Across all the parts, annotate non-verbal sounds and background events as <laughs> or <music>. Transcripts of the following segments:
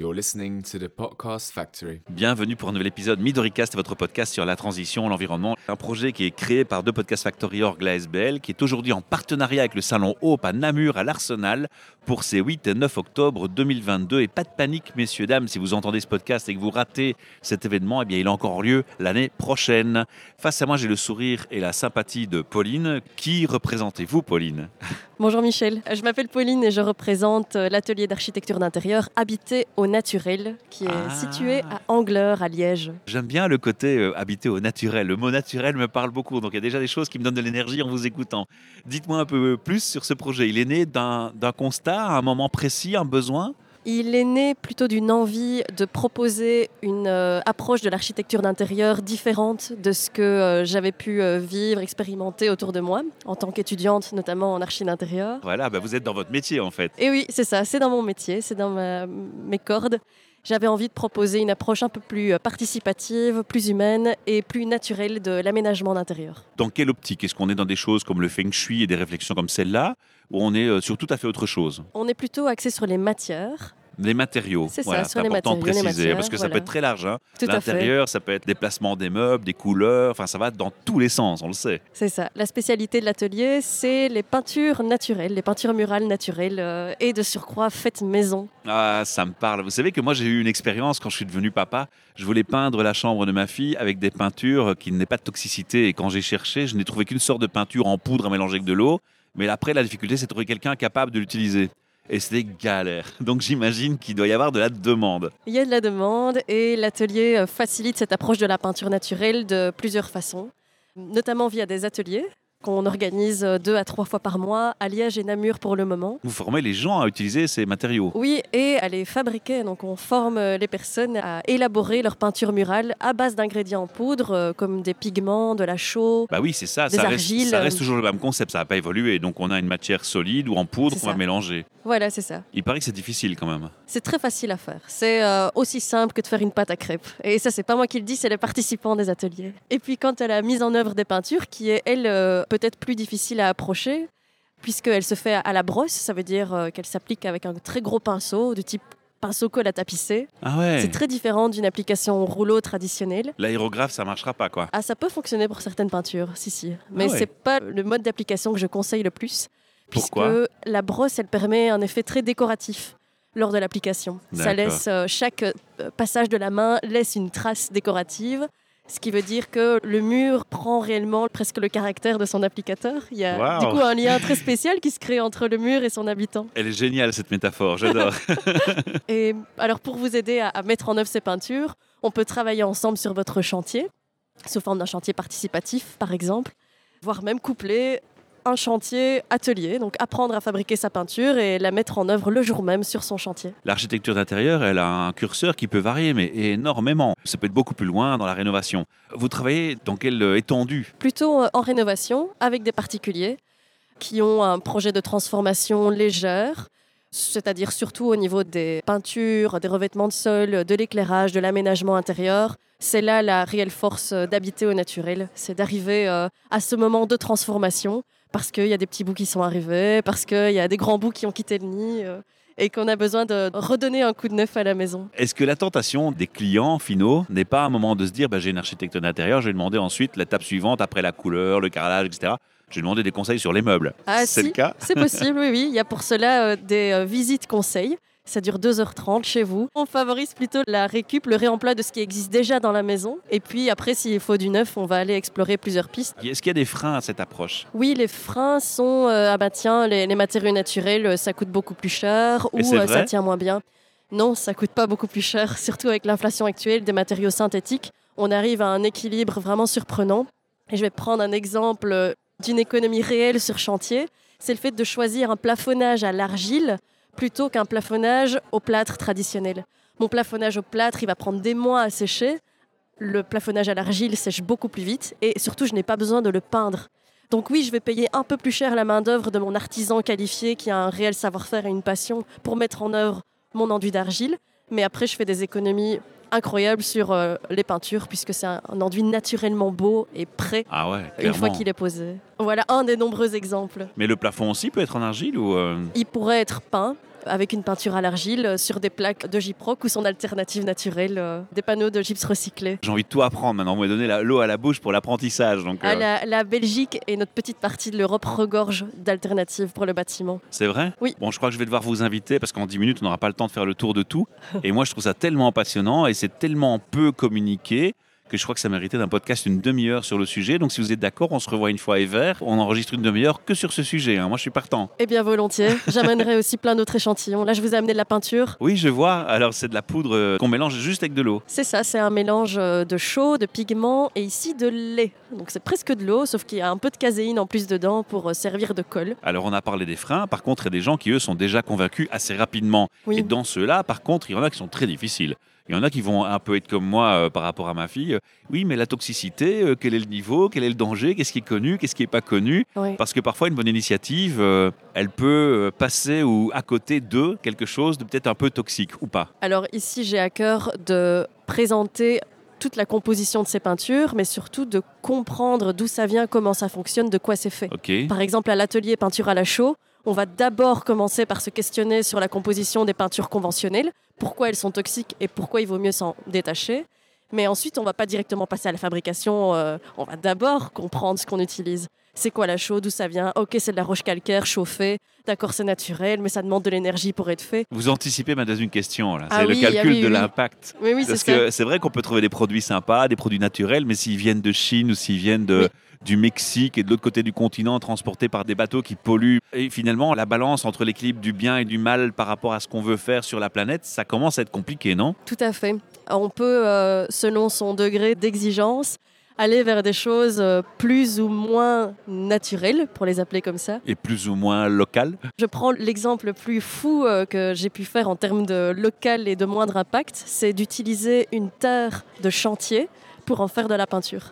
You're listening to the Podcast Factory. Bienvenue pour un nouvel épisode Midoricast, votre podcast sur la transition, l'environnement. Un projet qui est créé par deux Podcast Factory Org, la SBL, qui est aujourd'hui en partenariat avec le Salon Hope à Namur, à l'Arsenal, pour ces 8 et 9 octobre 2022. Et pas de panique, messieurs, dames, si vous entendez ce podcast et que vous ratez cet événement, eh bien, il a encore lieu l'année prochaine. Face à moi, j'ai le sourire et la sympathie de Pauline. Qui représentez-vous, Pauline? Bonjour Michel, je m'appelle Pauline et je représente euh, l'atelier d'architecture d'intérieur Habité au naturel qui est Ah. situé à Angleur à Liège. J'aime bien le côté euh, habité au naturel. Le mot naturel me parle beaucoup. Donc il y a déjà des choses qui me donnent de l'énergie en vous écoutant. Dites-moi un peu plus sur ce projet. Il est né d'un d'un constat, à un moment précis, un besoin? Il est né plutôt d'une envie de proposer une euh, approche de l'architecture d'intérieur différente de ce que euh, j'avais pu euh, vivre, expérimenter autour de moi en tant qu'étudiante, notamment en archi d'intérieur. Voilà, bah, vous êtes dans votre métier en fait. Et oui, c'est ça, c'est dans mon métier, c'est dans ma- mes cordes. J'avais envie de proposer une approche un peu plus euh, participative, plus humaine et plus naturelle de l'aménagement d'intérieur. Dans quelle optique? Est-ce qu'on est dans des choses comme le feng shui et des réflexions comme celle-là Ou on est euh, sur tout à fait autre chose? On est plutôt axé sur les matières. Les matériaux. C'est ça, voilà, sur les important matériaux, préciser. parce que ça peut être très large. hein. L'intérieur, ça peut être des placements des meubles, des couleurs. Enfin, ça va dans tous les sens, on le sait. C'est ça. La spécialité de l'atelier, c'est les peintures naturelles, les peintures murales naturelles euh, et de surcroît faites maison. Ah, ça me parle. Vous savez que moi, j'ai eu une expérience quand je suis devenu papa. Je voulais peindre la chambre de ma fille avec des peintures qui n'aient pas de toxicité. Et quand j'ai cherché, je n'ai trouvé qu'une sorte de peinture en poudre à mélanger avec de l'eau. Mais après, la difficulté, c'est de trouver quelqu'un capable de l'utiliser. Et c'était galère. <laughs> Donc j'imagine qu'il doit y avoir de la demande. Il y a de la demande et l'atelier euh, facilite cette approche de la peinture naturelle de plusieurs façons, notamment via des ateliers qu'on organise euh, deux à trois fois par mois à Liège et Namur pour le moment. Vous formez les gens à utiliser ces matériaux. Oui, et à les fabriquer. Donc, on forme euh, les personnes à élaborer leur peinture murale à base d'ingrédients en poudre, euh, comme des pigments, de la chaux. Bah oui, c'est ça. Des Ça reste, argiles, ça reste toujours le même concept. Ça n'a pas évolué. Donc on a une matière solide ou en poudre qu'on va mélanger. Voilà, c'est ça. Il paraît que c'est difficile quand même. C'est très facile à faire. C'est euh, aussi simple que de faire une pâte à crêpes. Et ça, c'est pas moi qui le dis, c'est les participants des ateliers. Et puis, quant à la mise en œuvre des peintures, qui est, elle, euh, peut-être plus difficile à approcher, puisqu'elle se fait à la brosse, ça veut dire euh, qu'elle s'applique avec un très gros pinceau, du type pinceau colle à tapisser. Ah ouais. C'est très différent d'une application rouleau traditionnelle. L'aérographe, ça marchera pas quoi. Ah, ça peut fonctionner pour certaines peintures, si, si. Mais Ah ouais. c'est pas le mode d'application que je conseille le plus. Pourquoi Puisque la brosse, elle permet un effet très décoratif lors de l'application. Ça laisse, euh, chaque euh, passage de la main laisse une trace décorative. Ce qui veut dire que le mur prend réellement presque le caractère de son applicateur. Il y a Wow. du coup un lien très spécial qui se crée entre le mur et son habitant. Elle est géniale cette métaphore. J'adore. <laughs> Et alors pour vous aider à, à mettre en œuvre ces peintures, on peut travailler ensemble sur votre chantier, sous forme d'un chantier participatif par exemple, voire même coupler un chantier atelier, donc apprendre à fabriquer sa peinture et la mettre en œuvre le jour même sur son chantier. L'architecture d'intérieur, elle a un curseur qui peut varier, mais énormément. Ça peut être beaucoup plus loin dans la rénovation. Vous travaillez dans quelle étendue? Plutôt euh, en rénovation avec des particuliers qui ont un projet de transformation légère, c'est-à-dire surtout au niveau des peintures, des revêtements de sol, de l'éclairage, de l'aménagement intérieur. C'est là la réelle force d'habiter au naturel, c'est d'arriver euh, à ce moment de transformation parce qu'il y a des petits bouts qui sont arrivés, parce qu'il y a des grands bouts qui ont quitté le nid euh, et qu'on a besoin de redonner un coup de neuf à la maison. Est-ce que la tentation des clients finaux n'est pas un moment de se dire bah, j'ai une architecte d'intérieur, je vais demander ensuite l'étape suivante après la couleur, le carrelage, etc. Je vais demander des conseils sur les meubles. Ah, C'est si, le cas C'est possible, oui, oui. Il y a pour cela euh, des euh, visites conseils. Ça dure 2h30 chez vous. On favorise plutôt la récup, le réemploi de ce qui existe déjà dans la maison. Et puis après, s'il faut du neuf, on va aller explorer plusieurs pistes. Est-ce qu'il y a des freins à cette approche? Oui, les freins sont euh, ah bah tiens, les, les matériaux naturels, euh, ça coûte beaucoup plus cher ou euh, ça tient moins bien. Non, ça coûte pas beaucoup plus cher, <laughs> surtout avec l'inflation actuelle des matériaux synthétiques. On arrive à un équilibre vraiment surprenant. Et je vais prendre un exemple euh, d'une économie réelle sur chantier. C'est le fait de choisir un plafonnage à l'argile plutôt qu'un plafonnage au plâtre traditionnel. Mon plafonnage au plâtre, il va prendre des mois à sécher. Le plafonnage à l'argile sèche beaucoup plus vite et surtout, je n'ai pas besoin de le peindre. Donc oui, je vais payer un peu plus cher la main-d'œuvre de mon artisan qualifié qui a un réel savoir-faire et une passion pour mettre en œuvre mon enduit d'argile. Mais après, je fais des économies incroyable sur euh, les peintures, puisque c'est un, un enduit naturellement beau et prêt Ah ouais, une fois qu'il est posé. Voilà un des nombreux exemples. Mais le plafond aussi peut être en argile ou euh, Il pourrait être peint avec une peinture à l'argile euh, sur des plaques de gyproc ou son alternative naturelle, euh, des panneaux de gypse recyclé. J'ai envie de tout apprendre maintenant. Vous m'avez donné l'eau à la bouche pour l'apprentissage. Donc, Ah, euh, la, la Belgique et notre petite partie de l'Europe regorge d'alternatives pour le bâtiment. C'est vrai? Oui. Bon, je crois que je vais devoir vous inviter parce qu'en 10 minutes, on n'aura pas le temps de faire le tour de tout. Et moi, je trouve ça tellement passionnant et c'est tellement peu communiqué que je crois que ça méritait d'un podcast une demi-heure sur le sujet. Donc, si vous êtes d'accord, on se revoit une fois et vert. On enregistre une demi-heure que sur ce sujet. hein. Moi, je suis partant. Eh bien, volontiers. J'amènerai aussi plein d'autres échantillons. Là, je vous ai amené de la peinture. Oui, je vois. Alors, c'est de la poudre euh, qu'on mélange juste avec de l'eau. C'est ça, c'est un mélange euh, de chaud, de pigments et ici de lait. Donc c'est presque de l'eau, sauf qu'il y a un peu de caséine en plus dedans pour euh, servir de colle. Alors, on a parlé des freins. Par contre, il y a des gens qui, eux, sont déjà convaincus assez rapidement. Et dans ceux-là, par contre, il y en a qui sont très difficiles. Il y en a qui vont un peu être comme moi euh, par rapport à ma fille. Euh, Oui, mais la toxicité, euh, quel est le niveau, quel est le danger, qu'est-ce qui est connu, qu'est-ce qui n'est pas connu? Oui. Parce que parfois, une bonne initiative, euh, elle peut passer ou à côté de quelque chose de peut-être un peu toxique ou pas. Alors ici, j'ai à cœur de présenter toute la composition de ces peintures, mais surtout de comprendre d'où ça vient, comment ça fonctionne, de quoi c'est fait. Par exemple, à l'atelier peinture à la chaux, on va d'abord commencer par se questionner sur la composition des peintures conventionnelles, pourquoi elles sont toxiques et pourquoi il vaut mieux s'en détacher. Mais ensuite, on ne va pas directement passer à la fabrication, euh, on va d'abord comprendre ce qu'on utilise. C'est quoi la chaux, d'où ça vient? Ok, c'est de la roche calcaire chauffée, d'accord, c'est naturel, mais ça demande de l'énergie pour être fait. Vous anticipez ma deuxième question. là. C'est Ah le oui, ah calcul oui, de oui. l'impact. Oui, oui, c'est Parce que c'est vrai qu'on peut trouver des produits sympas, des produits naturels, mais s'ils viennent de Chine ou s'ils viennent de, du Mexique et de l'autre côté du continent, transportés par des bateaux qui polluent, et finalement la balance entre l'équilibre du bien et du mal par rapport à ce qu'on veut faire sur la planète, ça commence à être compliqué, non? Tout à fait. On peut, euh, selon son degré d'exigence, aller vers des choses euh, plus ou moins naturelles, pour les appeler comme ça. Et plus ou moins local. Je prends l'exemple le plus fou euh, que j'ai pu faire en termes de local et de moindre impact, c'est d'utiliser une terre de chantier pour en faire de la peinture.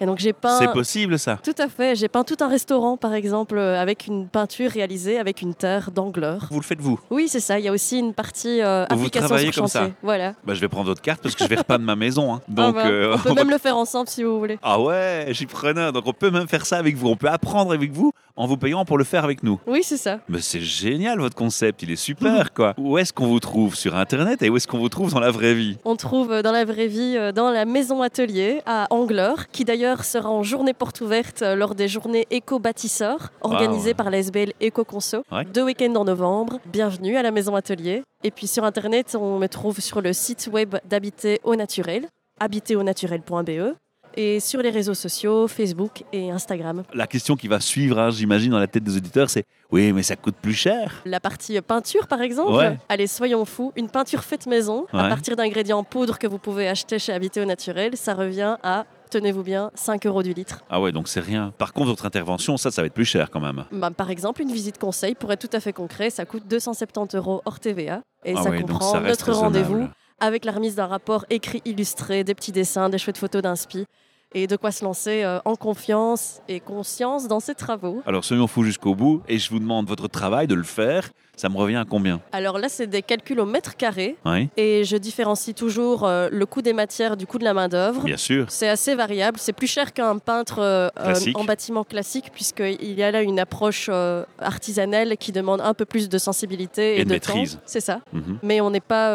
Et donc j'ai peint... C'est possible ça. Tout à fait. J'ai peint tout un restaurant, par exemple, euh, avec une peinture réalisée avec une terre d'angleur. Vous le faites vous? Oui, c'est ça. Il y a aussi une partie euh, Vous application travaillez sur comme ça? Voilà. Bah, je vais prendre votre carte parce que je vais repeindre ma maison. hein. Ah Donc, bah, euh, on peut <laughs> on va- même le faire ensemble si vous voulez. Ah ouais, j'y prenais. Donc on peut même faire ça avec vous. On peut apprendre avec vous en vous payant pour le faire avec nous. Oui, c'est ça. Mais c'est génial votre concept, il est super <laughs> quoi. Où est-ce qu'on vous trouve? Sur internet et où est-ce qu'on vous trouve dans la vraie vie? On trouve euh, dans la vraie vie, dans la maison atelier à Angleur, qui d'ailleurs sera en journée porte ouverte euh, lors des journées éco-bâtisseurs organisées ouais. par la SBL Éco-Conso. Ouais. Deux week-ends en novembre. Bienvenue à la maison atelier. Et puis sur internet, on me trouve sur le site web d'Habiter au Naturel, habiteraunaturel.be. Et sur les réseaux sociaux, Facebook et Instagram. La question qui va suivre, hein, j'imagine, dans la tête des auditeurs, c'est oui, mais ça coûte plus cher. La partie peinture, par exemple, Ouais. allez, soyons fous, une peinture faite maison, à partir d'ingrédients poudre que vous pouvez acheter chez Habiter au Naturel, ça revient à, tenez-vous bien, 5 euros du litre. Ah ouais, donc c'est rien. Par contre, votre intervention, ça, ça va être plus cher quand même. Bah, par exemple, une visite conseil, pour être tout à fait concret, ça coûte 270 euros hors TVA. Et ah ça ouais, comprend ça notre rendez-vous avec la remise d'un rapport écrit illustré, des petits dessins, des chouettes photos d'inspi. Et de quoi se lancer euh, en confiance et conscience dans ses travaux. Alors soyons fous jusqu'au bout et je vous demande votre travail de le faire. Ça me revient à combien Alors là, c'est des calculs au mètre carré. Oui, Et je différencie toujours euh, le coût des matières du coût de la main-d'œuvre. bien sûr. C'est assez variable. C'est plus cher qu'un peintre euh, en bâtiment classique, puisqu'il y a là une approche euh, artisanale qui demande un peu plus de sensibilité et, Et de de maîtrise. C'est ça. Mhm. Mais on n'est pas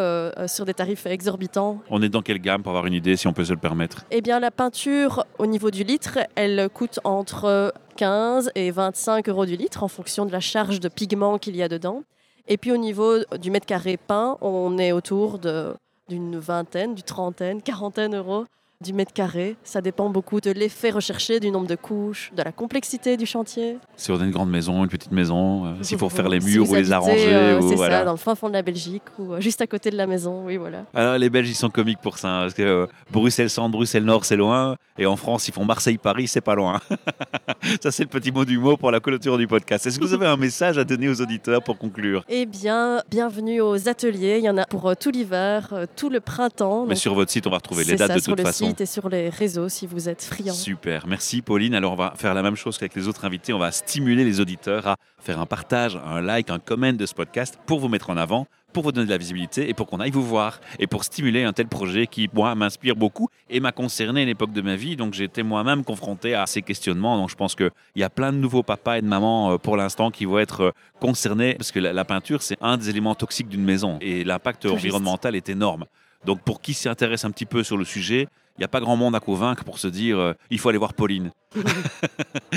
sur des tarifs exorbitants. On est dans quelle gamme pour avoir une idée si on peut se le permettre? Eh bien, la peinture, au niveau du litre, elle coûte entre 15 et 25 euros du litre en fonction de la charge de pigment qu'il y a dedans. Et puis, au niveau du mètre carré peint, on est autour d'une vingtaine, d'une trentaine, quarantaine euros du mètre carré. Ça dépend beaucoup de l'effet recherché, du nombre de couches, de la complexité du chantier. Si on a une grande maison, une petite maison, euh, s'il faut faire les Si murs ou les arranger. euh, ou c'est voilà. ça, dans le fin fond de la Belgique ou euh, juste à côté de la maison. Oui, voilà. Alors, les Belges, ils sont comiques pour ça. hein, parce que euh, Bruxelles-Centre, Bruxelles-Nord, c'est loin. Et en France, ils font Marseille-Paris, c'est pas loin. <laughs> ça, c'est le petit mot du mot pour la clôture du podcast. Est-ce que vous avez un message à donner aux auditeurs pour conclure? Eh bien, bienvenue aux ateliers. Il y en a pour euh, tout l'hiver, tout le printemps. Mais sur votre site, on va retrouver les dates ça, de toute façon. Site et sur les réseaux si vous êtes friand. Super, merci Pauline. Alors on va faire la même chose qu'avec les autres invités. On va stimuler les auditeurs à faire un partage, un like, un comment de ce podcast pour vous mettre en avant, pour vous donner de la visibilité et pour qu'on aille vous voir et pour stimuler un tel projet qui, moi, m'inspire beaucoup et m'a concerné à l'époque de ma vie. Donc, j'étais moi-même confronté à ces questionnements. Donc, je pense qu'il y a plein de nouveaux papas et de mamans euh, pour l'instant qui vont être euh, concernés parce que la, la peinture, c'est un des éléments toxiques d'une maison et l'impact environnemental est énorme. Donc, pour qui s'y intéresse un petit peu sur le sujet, n'y a pas grand monde à convaincre pour se dire euh, il faut aller voir Pauline. <laughs>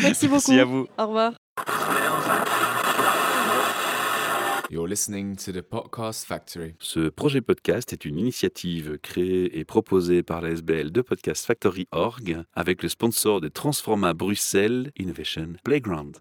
Merci beaucoup. Merci à vous. Au revoir. You're listening to the Podcast Factory. Ce projet podcast est une initiative créée et proposée par la SBL de Podcast Factory Org avec le sponsor de Transforma Bruxelles Innovation Playground.